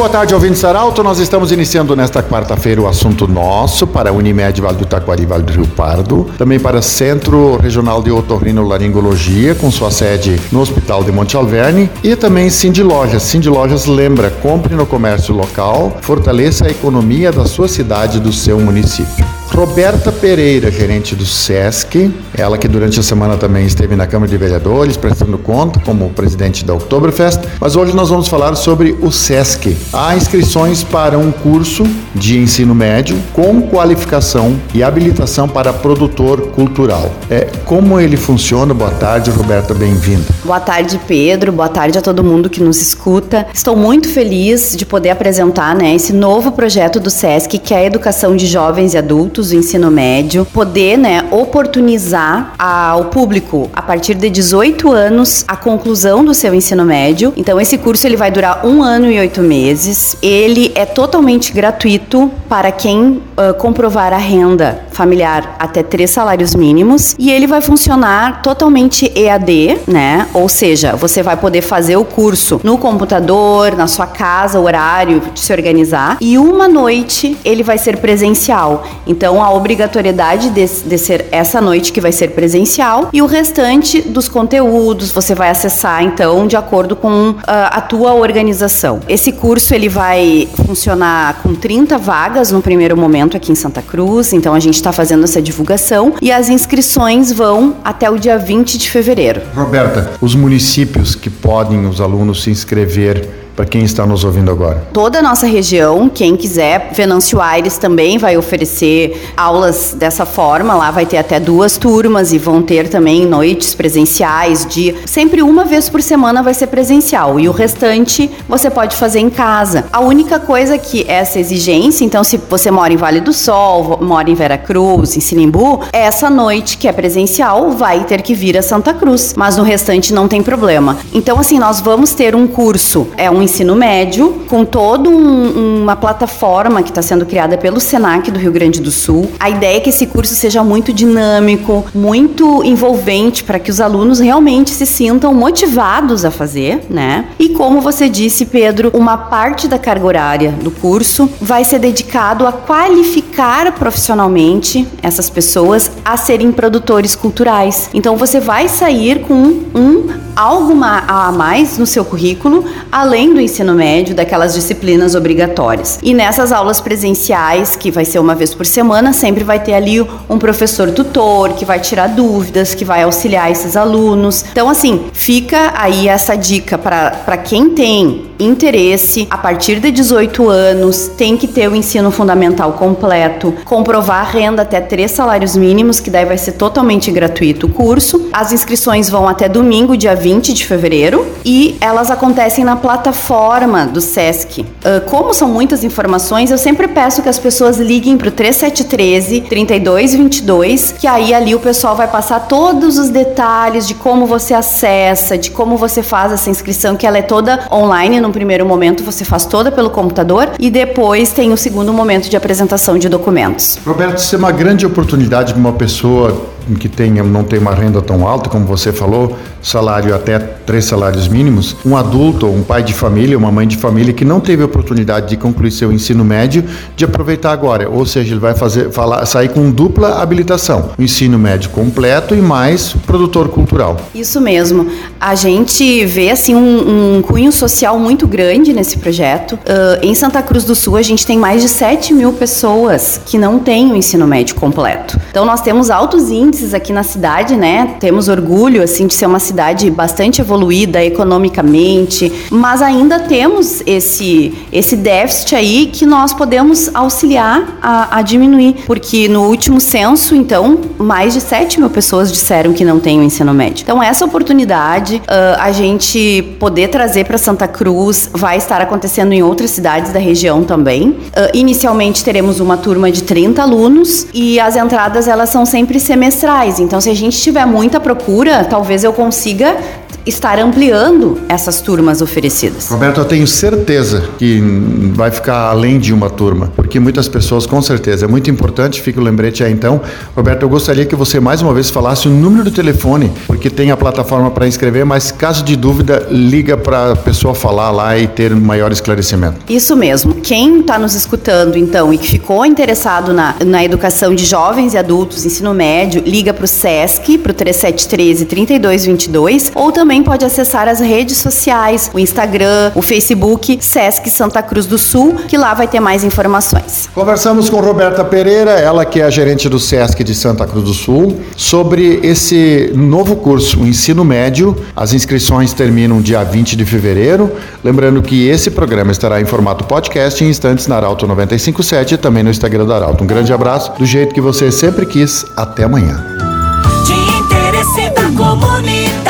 Boa tarde, ouvintes Arauto. Nós estamos iniciando nesta quarta-feira o assunto nosso para Unimed Vale do Taquari Vale do Rio Pardo, também para Centro Regional de Otorrinolaringologia, com sua sede no Hospital de Monte Alverne, e também Cindy Lojas. Cindy Lojas lembra, compre no comércio local, fortaleça a economia da sua cidade e do seu município. Roberta Pereira, gerente do SESC, ela que durante a semana também esteve na Câmara de Vereadores, prestando conta como presidente da Oktoberfest, mas hoje nós vamos falar sobre o SESC. Há inscrições para um curso de ensino médio com qualificação e habilitação para produtor cultural. É, como ele funciona? Boa tarde, Roberta, bem-vinda. Boa tarde, Pedro. Boa tarde a todo mundo que nos escuta. Estou muito feliz de poder apresentar né, esse novo projeto do SESC, que é a educação de jovens e adultos do ensino médio, poder né, oportunizar ao público a partir de 18 anos a conclusão do seu ensino médio. Então esse curso ele vai durar um ano e oito meses. Ele é totalmente gratuito para quem uh, comprovar a renda familiar até três salários mínimos e ele vai funcionar totalmente EAD, né? Ou seja, você vai poder fazer o curso no computador, na sua casa, horário de se organizar e uma noite ele vai ser presencial. Então a obrigatoriedade de, de ser essa noite que vai ser presencial e o restante dos conteúdos você vai acessar então de acordo com uh, a tua organização. Esse curso ele vai funcionar com 30 vagas no primeiro momento aqui em Santa Cruz, então a gente está fazendo essa divulgação e as inscrições vão até o dia 20 de fevereiro. Roberta, os municípios que podem os alunos se inscrever para quem está nos ouvindo agora? Toda a nossa região, quem quiser, Venâncio Aires também vai oferecer aulas dessa forma, lá vai ter até duas turmas e vão ter também noites presenciais, de sempre uma vez por semana vai ser presencial e o restante você pode fazer em casa. A única coisa que essa exigência, então se você mora em Vale do Sol, mora em Vera Cruz, em Sinimbu, essa noite que é presencial vai ter que vir a Santa Cruz, mas no restante não tem problema. Então assim, nós vamos ter um curso, é um ensino médio, com toda um, uma plataforma que está sendo criada pelo SENAC do Rio Grande do Sul. A ideia é que esse curso seja muito dinâmico, muito envolvente, para que os alunos realmente se sintam motivados a fazer, né? E como você disse, Pedro, uma parte da carga horária do curso vai ser dedicado a qualificar profissionalmente essas pessoas a serem produtores culturais. Então você vai sair com um algo a mais no seu currículo, além do ensino médio, daquelas disciplinas obrigatórias. E nessas aulas presenciais, que vai ser uma vez por semana, sempre vai ter ali um professor tutor que vai tirar dúvidas, que vai auxiliar esses alunos. Então, assim, fica aí essa dica para quem tem interesse, a partir de 18 anos, tem que ter o ensino fundamental completo, comprovar a renda até três salários mínimos, que daí vai ser totalmente gratuito o curso. As inscrições vão até domingo, dia 20 de fevereiro, e elas acontecem na plataforma do SESC. Uh, como são muitas informações, eu sempre peço que as pessoas liguem para o 3713 3222, que aí ali o pessoal vai passar todos os detalhes de como você acessa, de como você faz essa inscrição, que ela é toda online no primeiro momento, você faz toda pelo computador e depois tem o segundo momento de apresentação de documentos. Roberto, isso é uma grande oportunidade para uma pessoa que tenha, não tem uma renda tão alta, como você falou, salário até três salários mínimos, um adulto, um pai de família, uma mãe de família que não teve oportunidade de concluir seu ensino médio, de aproveitar agora. Ou seja, ele vai fazer, falar, sair com dupla habilitação, o ensino médio completo e mais produtor cultural. Isso mesmo. A gente vê assim um, um cunho social muito grande nesse projeto. Uh, em Santa Cruz do Sul, a gente tem mais de 7 mil pessoas que não têm o ensino médio completo. Então, nós temos altos índices aqui na cidade, né? Temos orgulho assim de ser uma cidade bastante evoluída economicamente, mas ainda temos esse esse déficit aí que nós podemos auxiliar a, a diminuir, porque no último censo, então, mais de 7 mil pessoas disseram que não têm o ensino médio. Então, essa oportunidade, uh, a gente poder trazer para Santa Cruz, vai estar acontecendo em outras cidades da região também. Uh, inicialmente teremos uma turma de 30 alunos e as entradas elas são sempre semestrais. Então, se a gente tiver muita procura, talvez eu consiga estar ampliando essas turmas oferecidas. Roberto, eu tenho certeza que vai ficar além de uma turma, porque muitas pessoas, com certeza, é muito importante, fica o lembrete aí então. Roberto, eu gostaria que você mais uma vez falasse o número do telefone, porque tem a plataforma para inscrever, mas caso de dúvida, liga para a pessoa falar lá e ter maior esclarecimento. Isso mesmo. Quem está nos escutando, então, e que ficou interessado na, na educação de jovens e adultos, ensino médio, liga para o SESC, para o 3713 3222, ou também pode acessar as redes sociais, o Instagram, o Facebook, SESC Santa Cruz do Sul, que lá vai ter mais informações. Conversamos com Roberta Pereira, ela que é a gerente do SESC de Santa Cruz do Sul, sobre esse novo curso, o ensino médio. As inscrições terminam dia 20 de fevereiro. Lembrando que esse programa estará em formato podcast em instantes na Arauto 957 e também no Instagram da Arauto. Um grande abraço, do jeito que você sempre quis. Até amanhã. De interesse da comunidade,